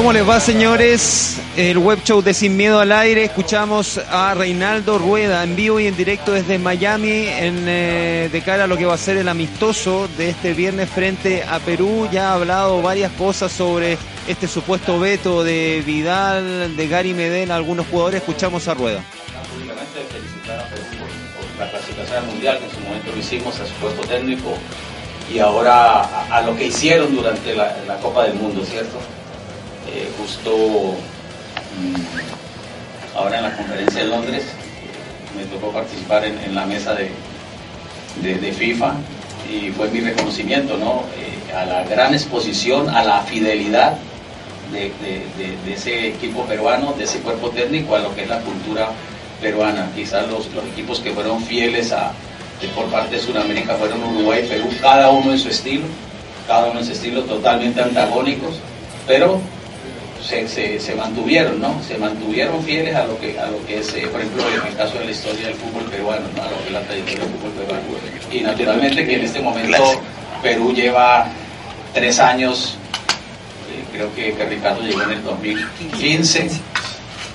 ¿Cómo les va, señores? El web show de Sin Miedo al Aire. Escuchamos a Reinaldo Rueda en vivo y en directo desde Miami en, eh, de cara a lo que va a ser el amistoso de este viernes frente a Perú. Ya ha hablado varias cosas sobre este supuesto veto de Vidal, de Gary Medel, algunos jugadores. Escuchamos a Rueda. Públicamente felicitar a Perú por, la clasificación al mundial, que en su momento lo hicimos, a su puesto técnico y ahora a, lo que hicieron durante la, la Copa del Mundo, ¿cierto? Eh, justo mm, ahora en la conferencia de Londres me tocó participar en, la mesa de, de, FIFA y fue mi reconocimiento ¿no? Eh, a la gran exposición, a la fidelidad de, ese equipo peruano, de ese cuerpo técnico, a lo que es la cultura peruana. Quizás los, los equipos que fueron fieles a, por parte de Sudamérica fueron Uruguay y Perú, cada uno en su estilo, cada uno en su estilo totalmente antagónicos, pero se, se, mantuvieron, ¿no? Se mantuvieron fieles a lo que, a lo que es, eh, por ejemplo, en el caso de la historia del fútbol peruano, ¿no? A lo que es la tradición del fútbol peruano. Y naturalmente que en este momento Perú lleva tres años, eh, creo que, que, Ricardo llegó en el 2015,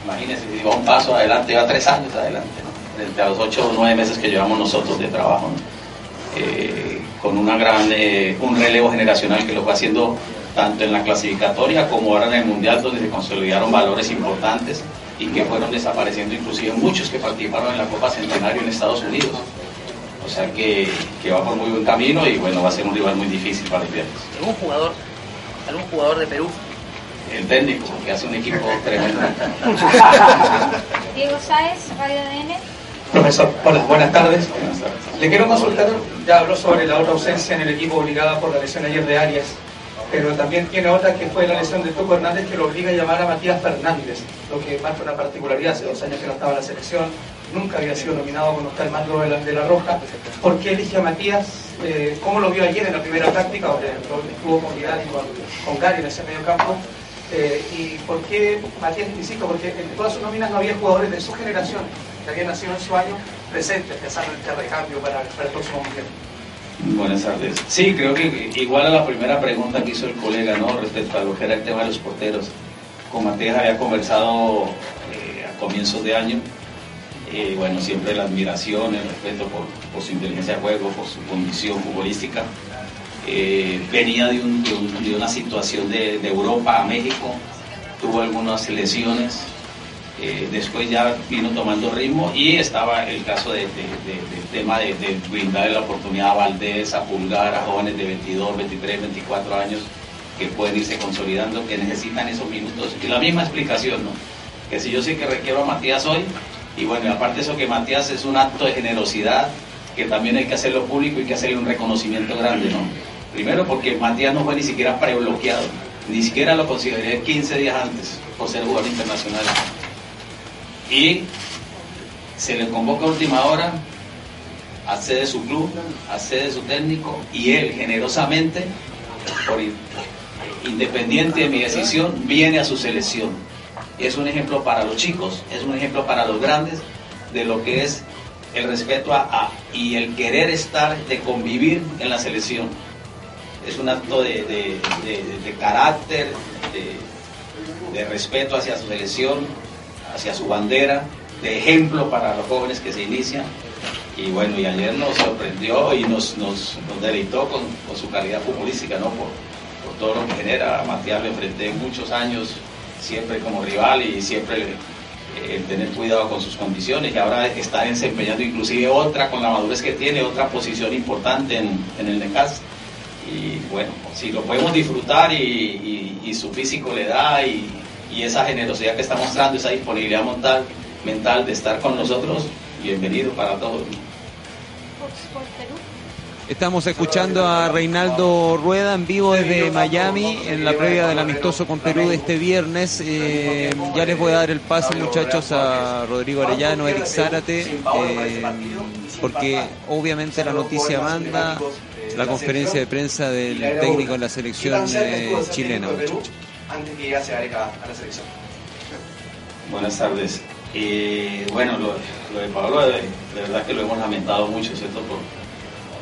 imagínense, si va un paso adelante, va tres años adelante, ¿no? Frente a los ocho o nueve meses que llevamos nosotros de trabajo, eh, con una gran, un relevo generacional que lo va haciendo tanto en la clasificatoria como ahora en el Mundial, donde se consolidaron valores importantes y que fueron desapareciendo inclusive muchos que participaron en la Copa Centenario en Estados Unidos. O sea que, que va por muy buen camino y bueno, va a ser un rival muy difícil para el viernes. ¿Algún jugador, algún jugador de Perú? El técnico, que hace un equipo tremendo. Diego Sáez, Radio DN. Profesor, hola, buenas tardes. Le quiero consultar, ya habló sobre la otra ausencia en el equipo obligada por la lesión ayer de Arias pero también tiene otra que fue la lesión de Tuco Hernández que lo obliga a llamar a Matías Fernández, lo que marca una particularidad, hace dos años que no estaba en la selección, nunca había sido nominado está el mando de la, de Roja. ¿Por qué elige a Matías? Eh, ¿Cómo lo vio ayer en la primera táctica, donde, estuvo con Vidal y con, con Gary en ese medio campo? Eh, ¿Y por qué Matías insisto? Porque en todas sus nóminas no había jugadores de su generación, que habían nacido en su año, presentes, pensando en este recambio para, para el próximo mundial. Buenas tardes. Sí, creo que igual a la primera pregunta que hizo el colega, ¿no? Respecto a lo que era el tema de los porteros. Con Matías había conversado eh, a comienzos de año. Eh, bueno, siempre la admiración, el respeto por, su inteligencia de juego, por su condición futbolística. Eh, venía de, una situación de, de Europa a México, tuvo algunas lesiones, eh, después ya vino tomando ritmo y estaba el caso del tema de, brindarle la oportunidad a Valdés, a Pulgar, a jóvenes de 22, 23, 24 años que pueden irse consolidando, que necesitan esos minutos. Y la misma explicación, ¿no? Que si yo sé que requiero a Matías hoy, y bueno, aparte de eso que Matías es un acto de generosidad, que también hay que hacerlo público y que hacerle un reconocimiento grande, ¿no? Primero porque Matías no fue ni siquiera prebloqueado, ni siquiera lo consideré 15 días antes por ser jugador internacional y se le convoca a última hora, accede su club, accede su técnico y él generosamente, independiente de mi decisión, viene a su selección. Es un ejemplo para los chicos, es un ejemplo para los grandes de lo que es el respeto a, y el querer estar, de convivir en la selección. Es un acto de, carácter, de respeto hacia su selección, hacia su bandera, de ejemplo para los jóvenes que se inician. Y bueno, y ayer nos sorprendió y nos, nos, deleitó con, su calidad futbolística, ¿no? Por, por, todo lo que genera. A Matías lo enfrenté muchos años, siempre como rival y siempre eh, tener cuidado con sus condiciones. Y ahora está desempeñando inclusive otra, con la madurez que tiene, otra posición importante en, en el Necas. Y bueno, si lo podemos disfrutar y, y su físico le da y, y esa generosidad que está mostrando, esa disponibilidad mental, mental de estar con nosotros, bienvenido para todos. Estamos escuchando a Reinaldo Rueda en vivo desde Miami en la previa del amistoso con Perú de este viernes. Eh, ya les voy a dar el pase, muchachos, a Rodrigo Arellano, Eric Zárate, eh, porque obviamente la noticia manda la conferencia de prensa del técnico en la selección eh, chilena, antes que llegase a a la selección. Buenas tardes. Eh, bueno, lo, de Pablo, de, verdad que lo hemos lamentado mucho,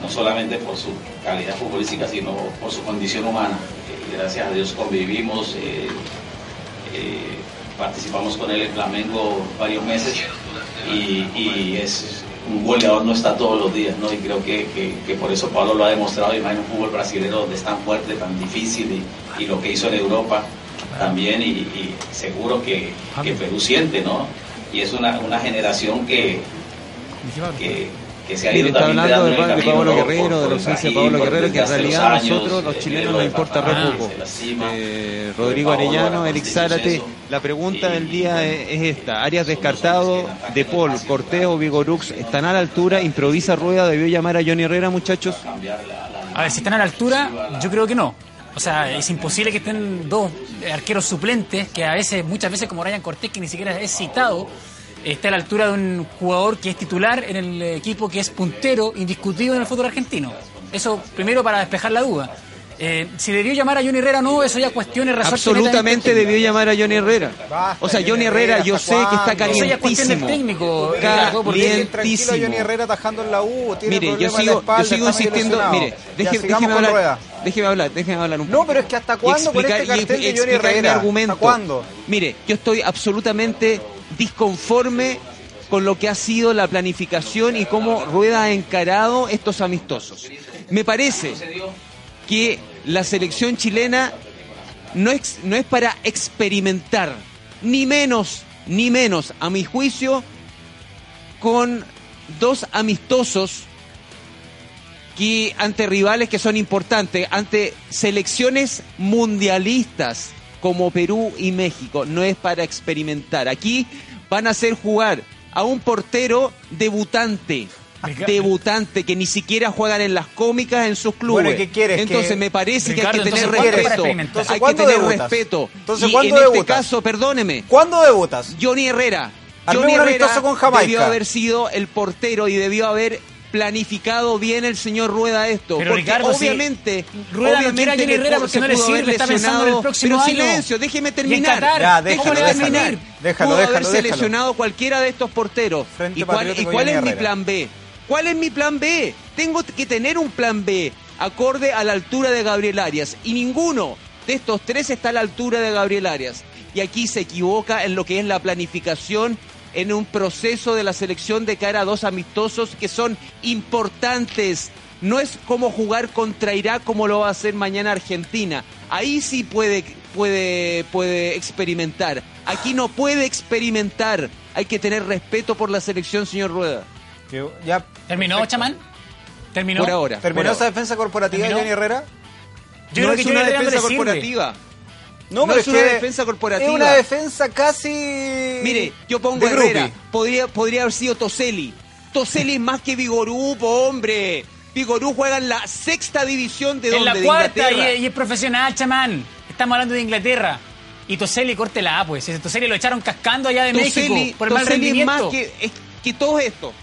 no solamente por su calidad futbolística, sino por su condición humana. gracias a Dios convivimos, eh, eh, participamos con él en Flamengo varios meses y es un goleador no está todos los días, ¿no? Y creo que, que, que por eso Pablo lo ha demostrado, y más en un fútbol brasileño donde es tan fuerte, tan difícil, y, y lo que hizo en Europa también, y, y seguro que, que, Perú siente, ¿no? Y es una, una generación que, que, que se ha ido está también hablando de, Pablo. Guerrero, de la ausencia de Pablo Guerrero, que en realidad a nosotros, los eh, chilenos, nos importa re poco. Eh, Rodrigo Arellano, la Eric Constitución, Zárate. La pregunta del día es, es esta. Arias descartado, De Paul, Cortés o Vigorux están a la altura, improvisa Rueda, debió llamar a Johnny Herrera, muchachos. A ver, si están a la altura, yo creo que no. O sea, es imposible que estén dos arqueros suplentes, que a veces, muchas veces como Ryan Cortés, que ni siquiera es citado, esté a la altura de un jugador que es titular en el equipo que es puntero, indiscutido en el fútbol argentino. Eso primero para despejar la duda. Eh, si debió llamar a Johnny Herrera no, eso ya cuestiones Absolutamente debió llamar a Johnny Herrera. Basta, O sea, Johnny Herrera, yo ¿hasta sé que está cuándo? Eso ya es cuestión del calientísimo. técnico, Johnny Calientísimo. Herrera atajando en la U. Tiene Mire, yo sigo, yo insistiendo. Mire, deje- déjeme hablar. Rueda. Déjeme hablar, déjeme hablar un No, poco. pero es que hasta Y cuándo con este cartel y de Johnny explicar mi Herrera. argumento. ¿Hasta cuándo? Mire, yo estoy absolutamente disconforme con lo que ha sido la planificación y cómo Rueda ha encarado estos amistosos. Me parece que la selección chilena no es, no es para experimentar, ni menos, ni menos, a mi juicio, con dos amistosos que ante rivales que son importantes, ante selecciones mundialistas como Perú y México, no es para experimentar. Aquí van a hacer jugar a un portero debutante. Debutante que ni siquiera juegan en las cómicas en sus clubes. Bueno, ¿y qué quieres? Entonces Que- me parece Ricardo, que hay que tener entonces, ¿cuándo para respeto. Entonces, hay que ¿cuándo tener debutas? respeto. Entonces, y ¿cuándo en debutas? este caso, perdóneme, ¿Cuándo debutas? Johnny Herrera. Johnny Herrera con Jamaica. debió haber sido el portero y debió haber planificado bien el señor Rueda esto. Pero, porque Ricardo, si obviamente, Rueda no a obviamente Johnny le Herrera porque se no le pudo sirve, haber está pensando en el lesionado. próximo Pero año. silencio, déjeme terminar. Qatar, Ya, déjeme ¿cómo le va a déjalo, terminar. Déjalo, Pudo déjalo. lesionado cualquiera de estos porteros. Frente ¿Y cuál, y cuál es mi plan B? ¿Cuál es mi plan B? Tengo que tener un plan B acorde a la altura de Gabriel Arias. Y ninguno de estos tres está a la altura de Gabriel Arias. Y aquí se equivoca en lo que es la planificación en un proceso de la selección de cara a dos amistosos que son importantes. No es como jugar contra Irak como lo va a hacer mañana Argentina. Ahí sí puede, puede, puede experimentar. Aquí no puede experimentar. Hay que tener respeto por la selección, señor Rueda. Que Ya ¿Terminó, chamán? ¿Terminó? Por ahora. ¿Terminó por esa ahora. defensa corporativa de ¿Terminó? Johnny Herrera? Yo no creo es que una Herrera defensa corporativa. No, No pero es una que defensa corporativa. Es una defensa casi. Mire, yo pongo de a Herrera. Podría, podría haber sido Toselli. Toselli es más que Vigorú, hombre. Vigorú juega en la sexta división de En donde la de cuarta y, y es profesional, chamán. Estamos hablando de Inglaterra. Y Toselli, córtela, pues. Ese Toselli lo echaron cascando allá de Toselli, México por el mal Toselli es rendimiento. más que, es- que todo esto.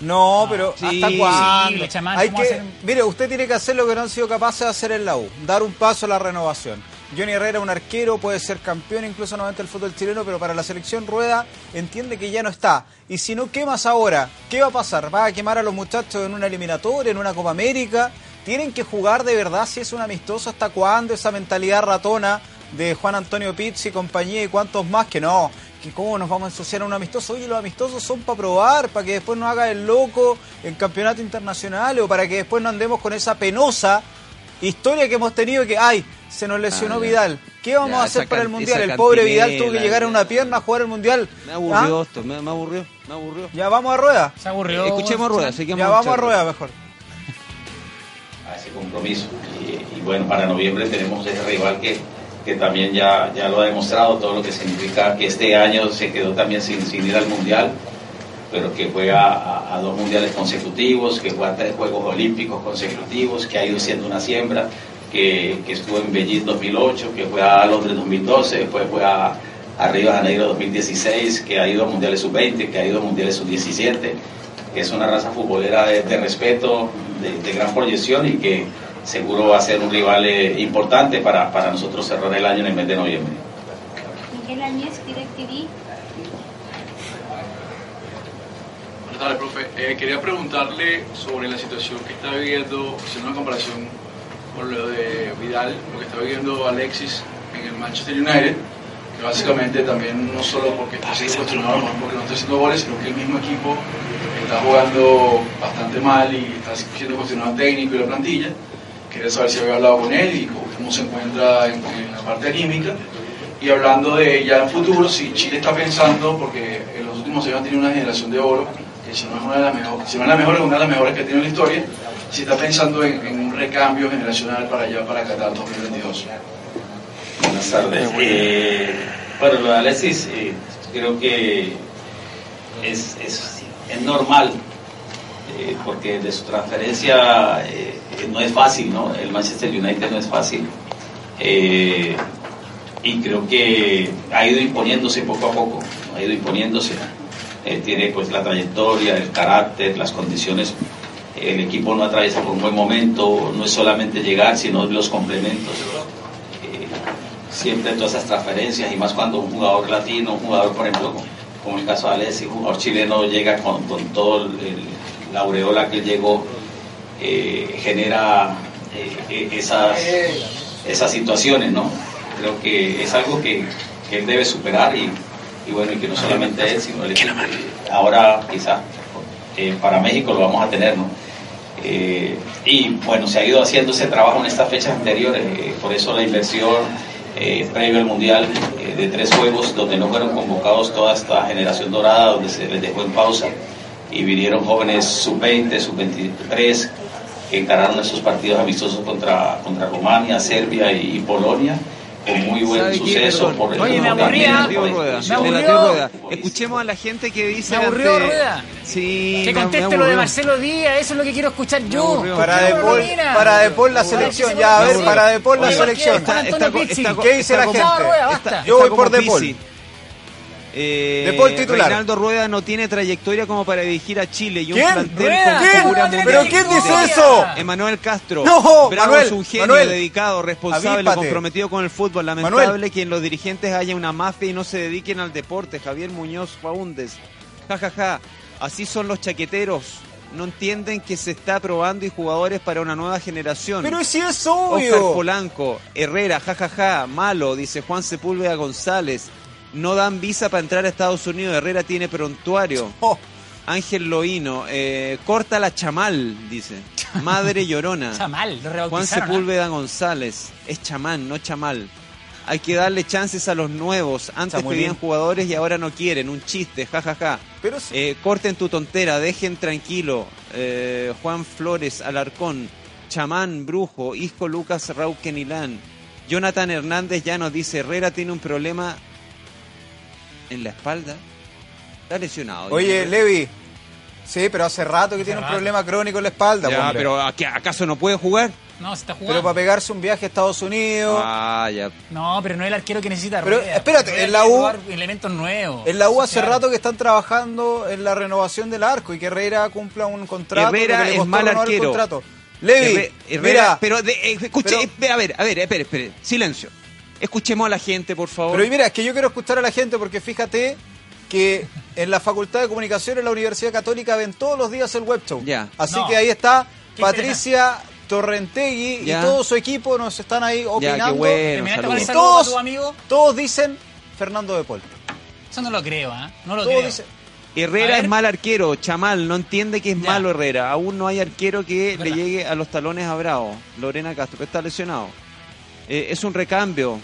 No, pero Sí, ¿hasta cuándo? sí, chamán, Hay ¿cómo que, hacer? mire, usted tiene que hacer lo que no han sido capaces de hacer en la U, dar un paso a la renovación. Johnny Herrera, un arquero, puede ser campeón incluso nuevamente del fútbol chileno, pero para la selección Rueda entiende que ya no está. Y si no quemas ahora, ¿qué va a pasar? ¿Va a quemar a los muchachos en una eliminatoria, en una Copa América? ¿Tienen que jugar de verdad si es un amistoso? ¿Hasta cuándo esa mentalidad ratona de Juan Antonio Pizzi y compañía y cuantos más que no? Que cómo nos vamos a ensuciar a un amistoso. Oye, los amistosos son para probar, para que después nos haga el loco en campeonato internacional o para que después no andemos con esa penosa historia que hemos tenido que, ay, se nos lesionó Ah. Vidal. ¿Qué vamos Ya, a hacer para el Mundial? El pobre Vidal tuvo que llegar a una pierna a jugar el Mundial. Me aburrió ¿Ah? esto, me, me aburrió, me aburrió. Ya vamos a rueda. Se aburrió. Escuchemos a Rueda, Ya vamos a rueda mejor. a ese compromiso. Y, y bueno, para noviembre tenemos ese rival que, que también ya, ya lo ha demostrado, todo lo que significa que este año se quedó también sin, sin ir al Mundial, pero que juega a, a dos Mundiales consecutivos, que juega tres Juegos Olímpicos consecutivos, que ha ido siendo una siembra, que, que estuvo en Beijing 2008, que fue a Londres 2012, después fue a, a Río de Janeiro 2016, que ha ido a Mundiales Sub-20, que ha ido a Mundiales Sub-17, que es una raza futbolera de, de respeto, de, de gran proyección y que seguro va a ser un rival eh, importante para, para nosotros cerrar el año en el mes de noviembre. Miguel Añez, DirecTV. Buenas tardes, profe. Eh, quería preguntarle sobre la situación que está viviendo, haciendo una comparación con lo de Vidal, lo que está viviendo Alexis en el Manchester United. que básicamente también no solo porque está siendo cuestionado porque no está haciendo goles, sino que el mismo equipo está jugando bastante mal y está siendo cuestionado técnico y la plantilla. Quería saber si había hablado con él y cómo se encuentra en, en la parte anímica. Y hablando de ya en futuro, si Chile está pensando, porque en los últimos años ha tenido una generación de oro, que si no es una de las mejores, si no es la mejor, es una de las mejores que ha tenido en la historia, si está pensando en, en un recambio generacional para allá, para Qatar 2022. Buenas tardes. Eh, bueno, lo de Alexis eh, creo que es, es, es normal, eh, porque de su transferencia eh, no es fácil, ¿no? El Manchester United no es fácil. Eh, y creo que ha ido imponiéndose poco a poco, ha ido imponiéndose. Tiene pues la trayectoria, el carácter, las condiciones. El equipo no atraviesa por un buen momento, no es solamente llegar, sino los complementos. Siempre todas esas transferencias y más cuando un jugador latino, un jugador por ejemplo como, como el caso de Alessi, un jugador chileno llega con, con todo el, la aureola que él llegó, eh, genera eh, esas, esas situaciones, ¿no? creo que es algo que, que él debe superar y, y, bueno, y que no solamente él, sino equipo. Ahora quizá eh, para México lo vamos a tener, ¿no? Y bueno, se ha ido haciendo ese trabajo en estas fechas anteriores, por eso la inversión eh, previo al Mundial de tres juegos donde no fueron convocados toda esta generación dorada, donde se les dejó en pausa y vinieron jóvenes sub-20, sub-23 que encararon esos partidos amistosos contra, contra Rumania, Serbia y, y Polonia con muy buen suceso. Por el Oye, me aburría. Me aburrió. Rueda. Escuchemos a la gente que dice. Me aburrió ante- Rueda. Sí, Que conteste lo de. Marcelo Díaz, eso es lo que quiero escuchar yo. Para ¿Por qué De Paul, para De Paul la selección, ya a ver, para De Paul la selección. ¿Qué dice la gente? Yo voy por De Paul. Eh, De Paul titular. Reinaldo Rueda no tiene trayectoria como para dirigir a Chile y un ¿Quién? plantel Rueda, con ¿Quién? figura ¿Cómo tiene ¿Pero quién dice eso? Emanuel Castro. No, Bravo Manuel, es un genio, Manuel. dedicado, responsable, Avíspate. comprometido con el fútbol. Lamentable Manuel. que en los dirigentes haya una mafia y no se dediquen al deporte. Javier Muñoz Faúndez. Ja, ja, ja. Así son los chaqueteros. No entienden que se está probando y jugadores para una nueva generación. Pero si es Oscar obvio. Polanco, Herrera, jajaja, malo, dice Juan Sepúlveda González. No dan visa para entrar a Estados Unidos. Herrera tiene prontuario. Oh, Ángel Loíno, eh, corta la chamal, dice. Madre llorona. Chamal, lo Juan. ¿ah? Sepúlveda González. Es chamán, no chamal. Hay que darle chances a los nuevos. Antes pedían jugadores y ahora no quieren. Un chiste, jajaja. pero si- Eh, corten tu tontera, dejen tranquilo. Eh, Juan Flores, Alarcón, Chamán, Brujo, Isco Lucas, Rauquenilán. Jonathan Hernández ya nos dice, Herrera tiene un problema en la espalda. Está lesionado. Oye. Levi. Sí, pero hace rato que tiene un problema crónico en la espalda. Ya, hombre. pero ¿a qué- ¿acaso no puede jugar? No, se está Pero jugando. para pegarse un viaje a Estados Unidos. Ah, ya. No, pero no es el arquero que necesita Pero, Rueda. espérate, en la U- jugar elementos nuevos. En la U hace rato que están trabajando en la renovación del arco y que Herrera cumpla un contrato. Herrera es mal arquero. contrato. Levi, Herre- Herrera, mira, pero de- eh, escuche, pero- eh, a ver, a ver, espere, espere, silencio. Escuchemos a la gente, por favor. pero mira, es que yo quiero escuchar a la gente porque fíjate que en la Facultad de Comunicación en la Universidad Católica ven todos los días el web show. Ya. Así No. que ahí está Patricia Torrentegui Ya. y todo su equipo nos están ahí ya, opinando. qué bueno, ¿Terminaste con el saludos. saludo. saludo a Todos- tu amigo? Todos dicen Fernando de Paul. Eso no lo creo, ¿ah? No lo Todos creo. dicen. Herrera es mal arquero, Chamal, no entiende que es Ya. malo Herrera. Aún no hay arquero que Verdad. le llegue a los talones a Bravo. Lorena Castro, que está lesionado. Eh, es un recambio,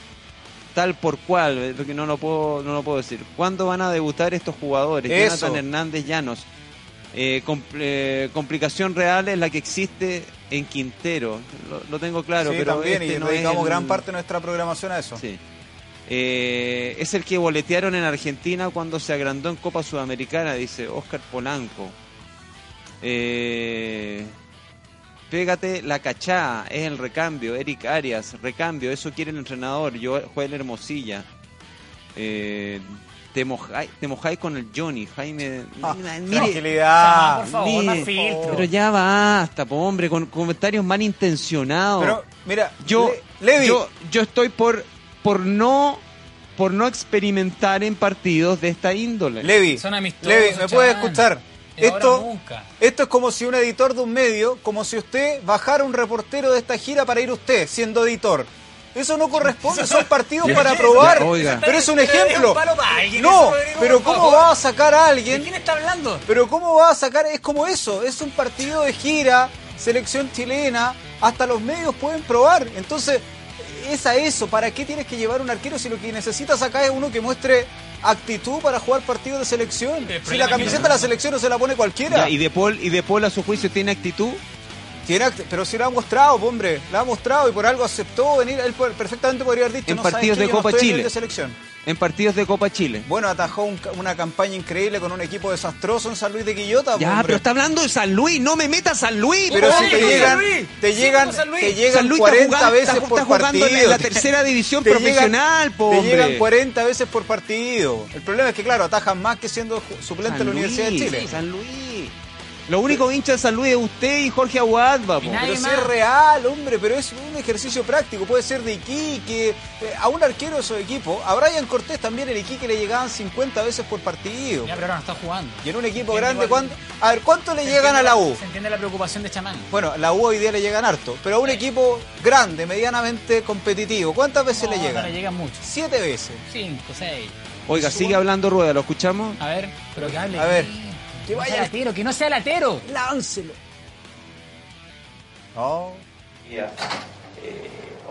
tal por cual, eh, porque no lo puedo, no lo puedo decir. ¿Cuándo van a debutar estos jugadores? Eso. Jonathan Hernández Llanos. Eh, compl- eh, complicación real es la que existe en Quintero. Lo, lo tengo claro, sí, pero también, este y no dedicamos el- gran parte de nuestra programación a eso. Sí. Eh, es el que boletearon en Argentina cuando se agrandó en Copa Sudamericana, dice Oscar Polanco. Eh, pégate la cachá, es el recambio. Eric Arias, recambio, eso quiere el entrenador. Yo, Joel Hermosilla. Eh, te, mojáis, te mojáis con el Johnny, Jaime. Ah, mire, tranquilidad. por favor, mire, más filtro. pero ya basta, po, hombre, con comentarios malintencionados Pero, mira, yo, Le- Levi, yo, yo estoy por, por no por no experimentar en partidos de esta índole. Levi, Son amistosos, Levi, ¿me puedes escuchar? Esto, nunca. esto es como si un editor de un medio, como si usted bajara un reportero de esta gira para ir usted, siendo editor. Eso no corresponde, son partidos para probar. Oiga. Pero es un ejemplo. No, pero ¿cómo va a sacar a ¿De alguien? quién está hablando? Pero ¿cómo va a sacar? Es como eso, es un partido de gira, selección chilena, hasta los medios pueden probar. Entonces, es a eso, ¿para qué tienes que llevar un arquero si lo que necesitas acá es uno que muestre actitud para jugar partidos de selección? El Si la camiseta de la selección no se la pone cualquiera. Ya, y de Paul y de Paul a su juicio tiene actitud. Pero si lo ha mostrado, hombre, lo ha mostrado y por algo aceptó venir. Él perfectamente podría haber dicho En no partidos qué, de no Copa nivel Chile. de selección. En partidos de Copa Chile. Bueno, atajó un una campaña increíble con un equipo desastroso en San Luis de Quillota. Ya, hombre. pero está hablando de San Luis, no me metas San Luis. Pero si te llegan, te llegan, te llegan San Luis 40 está jugando, veces por partido. en la tercera división Te llegan- profesional, po, Te llegan 40 veces por partido. El problema es que, claro, atajan más que siendo suplente en la Universidad de Chile. San Luis. Lo único hincha de San Luis es usted y Jorge. Y nadie Pero más. es real, hombre, pero es un ejercicio práctico. Puede ser de Iquique, eh, a un arquero de su equipo. A Brian Cortés también el Iquique le llegaban 50 veces por partido. Ya, pero ahora no está jugando. Y en un equipo grande, ¿cuánto? A ver, ¿cuánto le llegan a la U? Se entiende la preocupación de Chamán. Bueno, la U hoy día le llegan harto, pero a un equipo grande, medianamente competitivo, ¿cuántas veces le llegan? No le llegan mucho. Siete veces. Cinco, seis. Oiga, sigue hablando Rueda, ¿lo escuchamos? A ver, pero que hable. A ver. Que no vaya- sea latero, que no sea latero. Láncelo. No. Eh,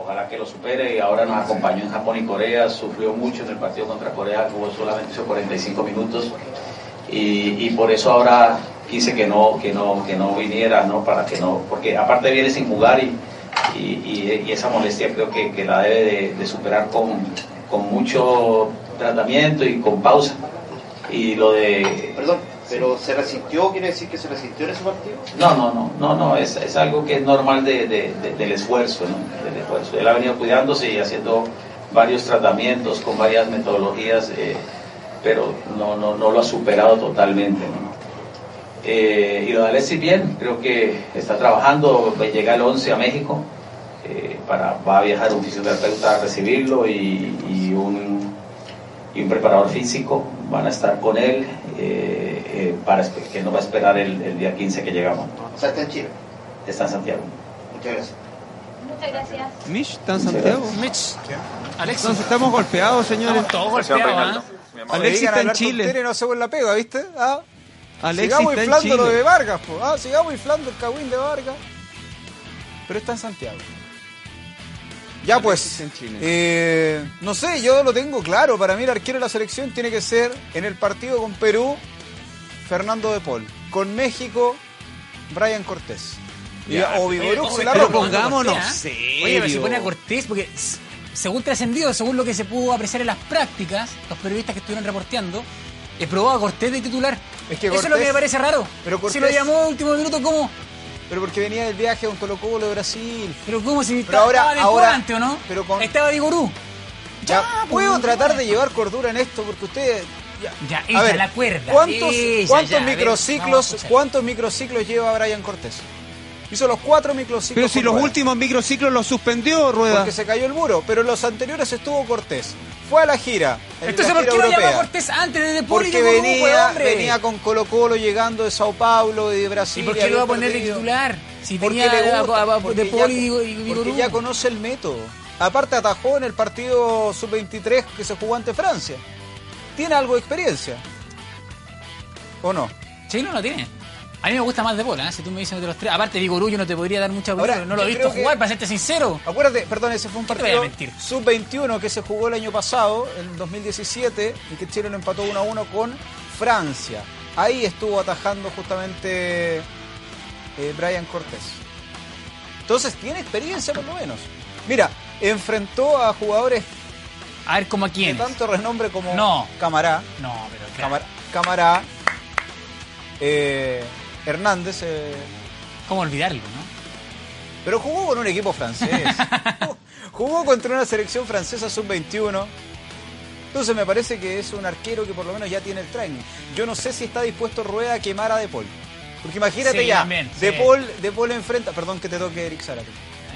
ojalá que lo supere y ahora nos acompañó en Japón y Corea, sufrió mucho en el partido contra Corea, jugó solamente hizo 45 minutos y, y por eso ahora quise que no, que no, que no viniera, ¿no? Para que no, porque aparte viene sin jugar y, y, y- y esa molestia creo que, que la debe de, de superar con, con mucho tratamiento y con pausa. Y lo de Perdón, pero ¿se resintió? ¿Quiere decir que se resintió en ese partido? No, no, no, no, no, es, es algo que es normal de, de- de- del esfuerzo, ¿no? Del esfuerzo. Él ha venido cuidándose y haciendo varios tratamientos con varias metodologías, eh, pero no, no, no lo ha superado totalmente, ¿no? Eh, y lo Alexis bien, creo que está trabajando, va- llega el 11 a México, eh, para, va a viajar un fisioterapeuta a recibirlo y, y un, y un preparador físico, van a estar con él, eh, eh, para que no va a esperar el, el día 15 que llegamos, O sea, está en Chile. está en Santiago. Muchas gracias. Muchas gracias. Mish, ¿está en Santiago? Mitch. Alexis. Entonces estamos golpeados, señores. Estamos todos golpeados, ¿ah? Alexis está en Chile. no hacemos la pega, ¿viste? Ah, Alexis sigamos está en inflando lo de Chile. Vargas, po. Ah, sigamos inflando el cagüín de Vargas. Pero está en Santiago. Ya pues, en Chile. eh, no sé, yo lo tengo claro. Para mí el arquero de la selección tiene que ser en el partido con Perú, Fernando de Paul. Con México, Brian Cortés. Y- Ya, o Vigoruk ojo, se la pero roba. pongámonos. Oye, pero si pone a Cortés, porque según trascendido, según lo que se pudo apreciar en las prácticas, los periodistas que estuvieron reporteando, he probado a Cortés de titular. Es que Eso es lo que me parece raro. pero Si lo llamó último minuto, ¿cómo? Pero porque venía del viaje a un Colo Colo de Brasil. Pero ¿cómo si Pero ahora- estaba de ahora- antes, o no? pero con- Estaba Vigorú. Ya, Ya, puedo pues, tratar ya. de llevar cordura en esto porque ustedes. Ya, Ya, A ella, ver, la cuerda. ¿Cuántos, ya, ver, microciclos, cuántos microciclos lleva Brian Cortés? Hizo los cuatro microciclos. Pero si los Rueda, últimos microciclos los suspendió, Rueda. Porque se cayó el muro, pero en los anteriores estuvo Cortés. Fue a la gira. en Entonces, la ¿por qué no a. Cortés antes de De Paul y Porque venía, venía con Colo Colo llegando de Sao Paulo y de ¿Y Brasil. por qué lo va a poner de titular? Si Porque tenía le a- gusta, a- a- porque De Paul ya- y y. Porque ya conoce el método. Aparte atajó en el partido sub-23 que se jugó ante Francia. Tiene algo de experiencia. ¿O no? Sí, no lo tiene. A mí me gusta más de bola, ¿eh? si tú me dices de los tres. Aparte, Vigorú yo no te podría dar mucha opinión, no lo he visto creo que- jugar, para serte sincero. Acuérdate, perdón, ese fue un ¿Qué te voy a partido mentir? sub-21 que se jugó el año pasado, en 2017, y que Chile lo empató 1 a 1 con Francia. Ahí estuvo atajando justamente eh, Brian Cortés. Entonces tiene experiencia por lo menos. Mira, enfrentó a jugadores A ver, ¿cómo a quién? de tanto renombre como No. Camará, No, pero claro. Camar- Camará, eh, Hernández, eh, ¿Cómo olvidarlo, no? pero jugó con un equipo francés. jugó contra una selección francesa sub-21. Entonces me parece que es un arquero que por lo menos ya tiene el training. Yo no sé si está dispuesto Rueda a quemar a De Paul. Porque imagínate Sí, ya, también, De, sí. Paul, de Paul enfrenta... Perdón que te toque Eric Zárate.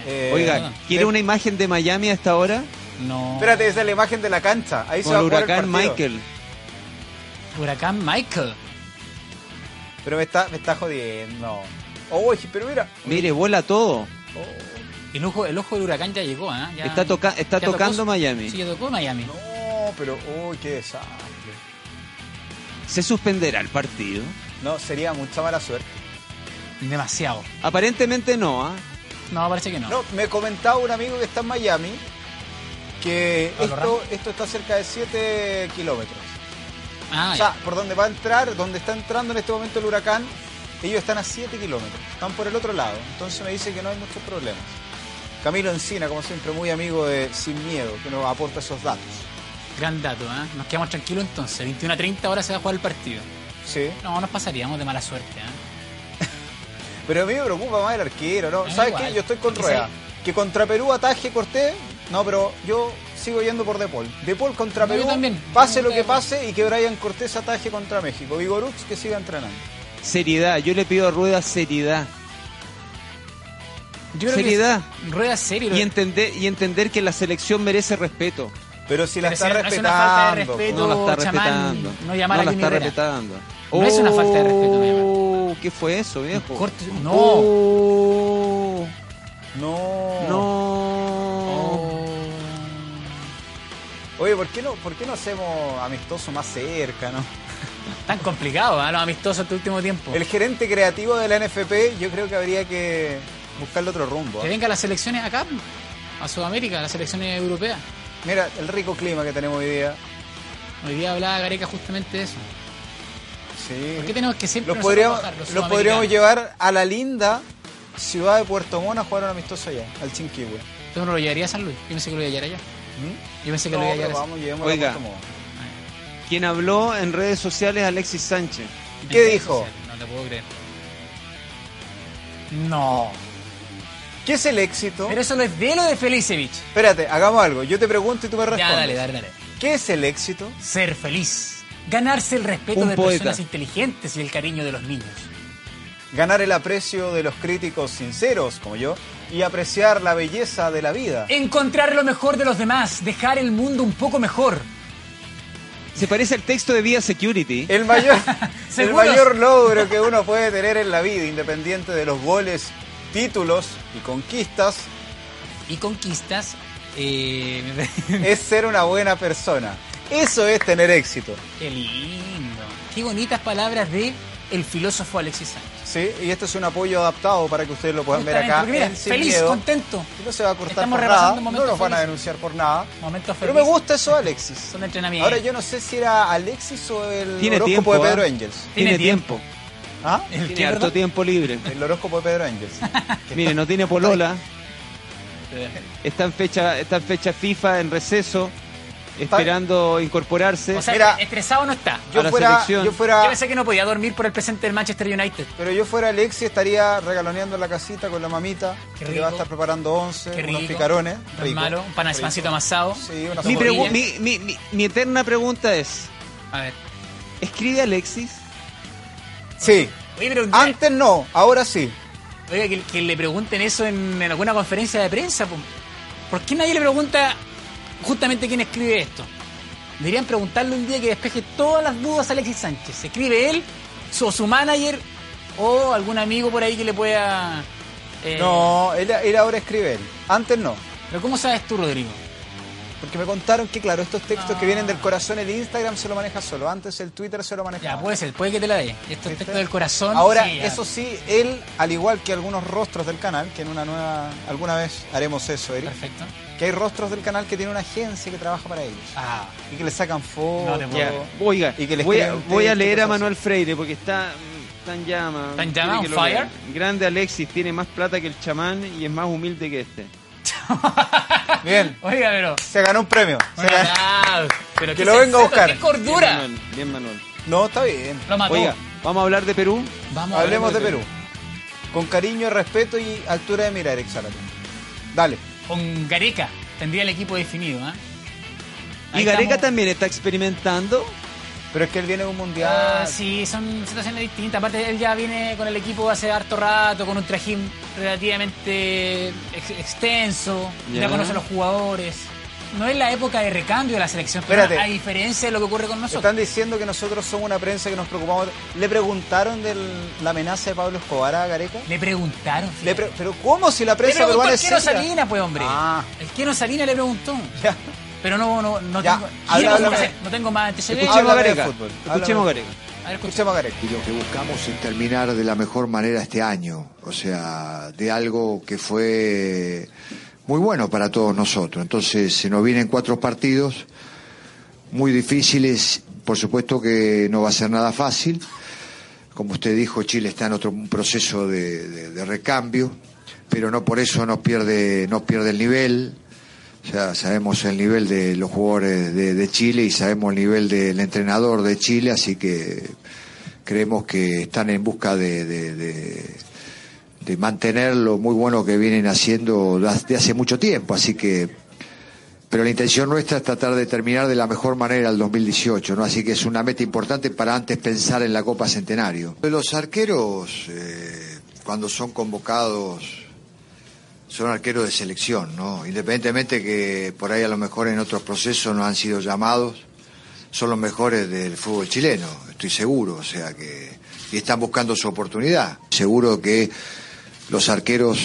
Eh, Oiga, perdón. ¿quiere de- una imagen de Miami a esta hora? No. Espérate, esa es la imagen de la cancha. Ahí se va el el huracán partido. Michael. Huracán Michael. Pero me está, me está jodiendo. Oye, pero mira. Mire, vuela todo. Oh. El ojo, el ojo del huracán ya llegó. Ya- Está, toca- está ya tocó tocando Miami. Sí, ya tocó Miami. No, pero, uy, qué desastre. ¿Se suspenderá el partido? No, sería mucha mala suerte. Demasiado. Aparentemente no, ¿ah? No, parece que no. No, me comentaba un amigo que está en Miami que ¿Pablo esto, esto está cerca de 7 kilómetros. Ah, O sea, por donde va a entrar, donde está entrando en este momento el huracán, ellos están a 7 kilómetros, están por el otro lado. Entonces me dice que no hay muchos problemas. Camilo Encina, como siempre, muy amigo de Sin Miedo, que nos aporta esos datos. ya. Gran dato, ¿ah? Nos quedamos tranquilos entonces. 21 a 30 ahora se va a jugar el partido. Sí. No, nos pasaríamos de mala suerte, ¿ah? Pero a mí me preocupa más el arquero, ¿no? Ah, ¿Sabes igual. qué? Yo estoy con Que Rueda. Que contra Perú ataje Cortés, no, pero yo sigo yendo por De Paul. De Paul contra No, yo Perú, también. pase lo que pase y que Brian Cortés ataje contra México. Vigorux que siga entrenando. Seriedad, yo le pido a Rueda seriedad. Yo creo Seriedad. que rueda serio. Y entender, y entender que la selección merece respeto. Pero si la Pero está si no es respetando. una falta de respeto. No la está chamán, respetando. no llamar a la está Herrera. respetando. No es una falta de respeto, no. Oh, ¿Qué fue eso, viejo? Corte- no. Oh, No. no. Oye, ¿por qué no, por qué no hacemos amistoso más cerca, no? Tan complicado, ¿ah? Los amistosos este último tiempo. El gerente creativo de la NFP, yo creo que habría que buscarle otro rumbo. Que ¿eh? vengan las selecciones acá, a Sudamérica, las selecciones europeas. Mira, el rico clima que tenemos hoy día. Hoy día hablaba Gareca justamente de eso. Sí. ¿Por qué tenemos que siempre Los podríamos, bajar, los los podríamos llevar a la linda ciudad de Puerto Montt a jugar un amistoso allá, al Chinquihue. ¿Tú no lo llevaría a San Luis? Yo pensé que lo iba a llevar allá. ¿Mm? Yo pensé que No, lo iba a vamos, a Oiga. Quien habló en redes sociales, Alexis Sánchez. ¿Y ¿Qué dijo? No te puedo creer. No. ¿Qué es el éxito? Pero eso no es de lo de Felicevich. Espérate, hagamos algo. Yo te pregunto y tú me respondes. Ya, dale, dale, dale. ¿Qué es el éxito? Ser feliz. Ganarse el respeto Un de poeta. personas inteligentes y el cariño de los niños. Ganar el aprecio de los críticos sinceros, como yo, y apreciar la belleza de la vida. Encontrar lo mejor de los demás. Dejar el mundo un poco mejor. Se parece al texto de Vía Security. El mayor, el mayor logro que uno puede tener en la vida, independiente de los goles, títulos y conquistas, Y conquistas. eh, es ser una buena persona. Eso es tener éxito. Qué lindo. Qué bonitas palabras de el filósofo Alexis Sánchez. ¿Sí? Y este es un apoyo adaptado para que ustedes lo puedan ver acá. mira, en feliz, Miedo. contento. No se va a cortar Estamos por nada. No nos van a denunciar por nada. Momentos Pero me gusta eso, Alexis. Son de entrenamiento. Ahora yo no sé si era Alexis o el Tiene horóscopo tiempo, de Pedro ¿ah? Angels. Tiene Tiene tiempo. ¿Ah? ¿El Tiene harto tiempo libre. El horóscopo de Pedro Angels. Mire, no tiene polola. Eh, Está en fecha, está en fecha FIFA, en receso, esperando incorporarse. O sea, Mira, estresado no está. Yo la fuera, selección. yo Yo fuera, pensé que no podía dormir por el presente del Manchester United. pero yo fuera Alexis estaría regaloneando en la casita con la mamita Qué que va a rico. estar preparando once, Qué unos rico. picarones, rico, malo, un pan- rico. pancito amasado. Sí, una mi, mi, mi- mi- mi eterna pregunta es, A ver. ¿escribe Alexis? Sí, Oye, pero antes no, ahora sí. oiga, que, que le pregunten eso en, en alguna conferencia de prensa. po. ¿Por qué nadie le pregunta justamente quién escribe esto? Deberían preguntarle un día que despeje todas las dudas a Alexis Sánchez. ¿Se escribe él, su, su manager o algún amigo por ahí que le pueda... eh, No, él, él ahora escribe él. Antes no. Pero ¿cómo sabes tú, Rodrigo? Porque me contaron que, claro, estos textos Ah. que vienen del corazón, el Instagram se lo maneja solo. Antes el Twitter se lo manejaba. Ya, puede ser, puede que te la dé. Esto es texto del corazón. Ahora, sí, eso sí, él, al igual que algunos rostros del canal, que en una nueva. alguna vez haremos eso, Eric. Perfecto. Que hay rostros del canal que tiene una agencia que trabaja para ellos. Ah, Y que le sacan fotos. No te puedo- Ya, Oiga, Y que le voy, a, voy leer a Manuel Freire porque está, en llama. ¿Está en Quiere llama, on fire? Grande Alexis, tiene más plata que el chamán y es más humilde que este. Bien, oiga, pero... se ganó un premio. Bueno, ganó- ah, pero Que lo venga a buscar. ¡Qué Bien, cordura! Manuel. Bien, Manuel. No, está bien. Lo mató. Oiga, vamos a hablar de Perú. Vamos, Hablemos de Perú. Con cariño, respeto y altura de mirar, Eric Zárate. Dale. Con Gareca tendría el equipo definido, ¿ah? Y Gareca estamos. también está experimentando. Pero es que él viene de un mundial. Ah, sí, son situaciones distintas. Aparte, él ya viene con el equipo hace harto rato, con un trajín relativamente ex- extenso, ya. Ya. conoce a los jugadores. no es la época de recambio de la selección, Espérate. a diferencia de lo que ocurre con nosotros. Están diciendo que nosotros somos una prensa que nos preocupamos. ¿Le preguntaron de la amenaza de Pablo Escobar a Gareca? Le preguntaron. Le pre- ¿Pero cómo si la Le prensa preguntó peruana el es seria? Salina, pues, hombre. Ah. El Keno Salina le preguntó. Ya. Pero no, no, no Ya, tengo. habla- no, tengo más antecedentes. Escuchemos Gareca. Escuchemos. Gareca. Escuchemos a. Y lo que buscamos es terminar de la mejor manera este año, o sea, de algo que fue muy bueno para todos nosotros. Entonces, se nos vienen cuatro partidos muy difíciles, por supuesto que no va a ser nada fácil. Como usted dijo, Chile está en otro proceso de, de- recambio, pero no por eso no pierde, no pierde el nivel. Sea, sabemos el nivel de los jugadores de, de Chile y sabemos el nivel del entrenador de Chile, así que creemos que están en busca de, de, de- de mantener lo muy bueno que vienen haciendo de hace mucho tiempo, así que pero la intención nuestra es tratar de terminar de la mejor manera el 2018, ¿no? Así que es una meta importante para antes pensar en la Copa Centenario. Los arqueros, eh, cuando son convocados, son arqueros de selección, ¿no? Independientemente que por ahí a lo mejor en otros procesos no han sido llamados, son los mejores del fútbol chileno, estoy seguro, o sea que y están buscando su oportunidad. Seguro que los arqueros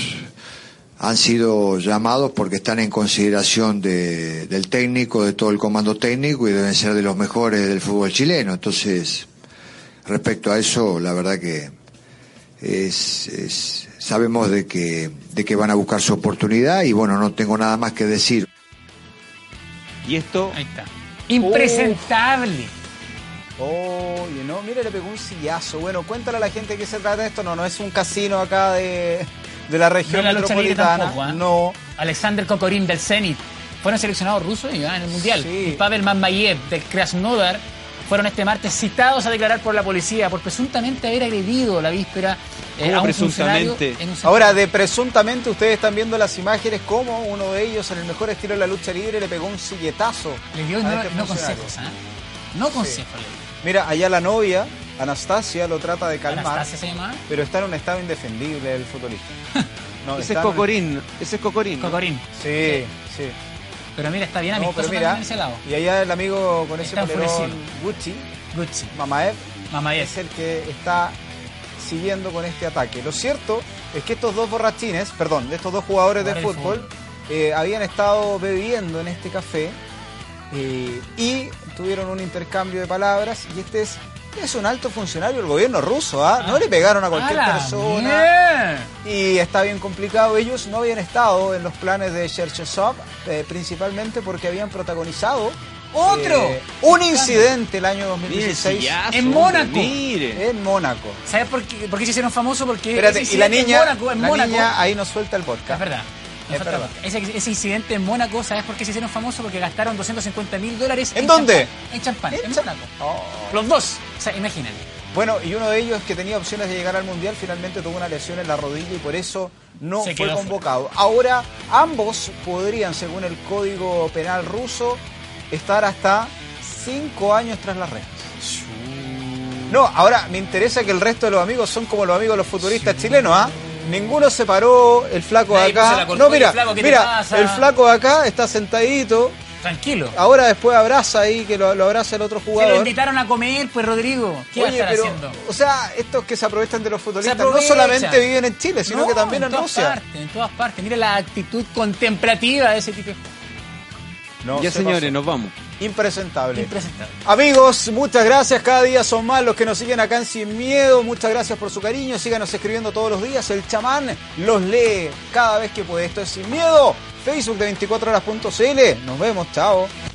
han sido llamados porque están en consideración de- del técnico, de todo el comando técnico y deben ser de los mejores del fútbol chileno. Entonces, respecto a eso, la verdad que es, es- sabemos de que, de que van a buscar su oportunidad y bueno, no tengo nada más que decir. Y esto Ahí está. Impresentable. Oye, no, mire, le pegó un sillazo. Bueno, cuéntale a la gente que se trata de esto. No, no es un casino acá de, de la No región es la lucha libre metropolitana. tampoco, ¿ah? No. Alexander Kokorin del Zenit. Fueron seleccionados rusos y, ah, en el Mundial. Sí. Y Pavel Mambayev del Krasnodar fueron este martes citados a declarar por la policía por presuntamente haber agredido la víspera eh, ¿Cómo a un presuntamente? funcionario en un centro- Ahora, de presuntamente, ustedes están viendo las imágenes como uno de ellos, en el mejor estilo de la lucha libre, le pegó un silletazo. Le dio no, este no consejos, ¿ah? No consejos. Mira, allá la novia, Anastasia, lo trata de calmar, Anastasia se llamaba. pero está en un estado indefendible el futbolista. No, ese es en- Cocorín, ese es Cocorín. ¿no? Cocorín. Sí, sí. Pero mira, está bien No, amistoso pero mira, también en ese lado. y allá el amigo con ese polerón. Gucci, Gucci. Mamaev, Mamayev. es el que está siguiendo con este ataque. Lo cierto es que estos dos borrachines, perdón, de estos dos jugadores de Jugadores de fútbol, eh, habían estado bebiendo en este café eh, y tuvieron un intercambio de palabras y este es, es un alto funcionario del gobierno ruso, ¿ah? No le pegaron a cualquier ¡A persona. bien! Y está bien complicado. Ellos no habían estado en los planes de Cherchesov, eh, principalmente porque habían protagonizado ¡Otro! eh, un incidente el año Mire el 2016 sillazo, En Mónaco. Mire. en Mónaco. ¿Sabes por qué, por qué se hicieron famosos? Porque Espérate, y la niña, en Mónaco, en la Mónaco, niña ahí nos suelta el Es podcast. verdad. Es verdad. Ese, ese incidente en Mónaco, ¿sabes por qué se hicieron famosos? Porque gastaron 250 mil dólares. ¿En dónde? champán. En champán, en, En Mónaco. Oh. Los dos. O sea, imagínate. Bueno, y uno de ellos que tenía opciones de llegar al Mundial finalmente tuvo una lesión en la rodilla y por eso no Se fue convocado. Ahora ambos podrían, según el Código Penal ruso, estar hasta cinco años tras las rejas. No, ahora me interesa que el resto de los amigos son como los amigos de los futuristas chilenos, ¿ah? Ninguno se paró, el flaco de acá. No, mira, el flaco, ¿qué te mira, el flaco de acá está sentadito. Tranquilo. Ahora después abraza ahí, que lo, lo abraza el otro Se lo jugador. invitaron a comer, pues Rodrigo. ¿Qué va a Oye, estar pero, haciendo? o sea, estos que se aprovechan de los futbolistas no solamente viven en Chile, sino No, que también en, todas Rusia. Partes, en todas partes. Mira la actitud contemplativa de ese tipo. No, ya se señores, pasó. nos vamos. Impresentable. Impresentable. Amigos, muchas gracias. Cada día son más los que nos siguen acá en Sin Miedo. Muchas gracias por su cariño. Síganos escribiendo todos los días. El chamán los lee cada vez que puede. Esto es Sin Miedo. Facebook de 24horas.cl. Nos vemos. Chao.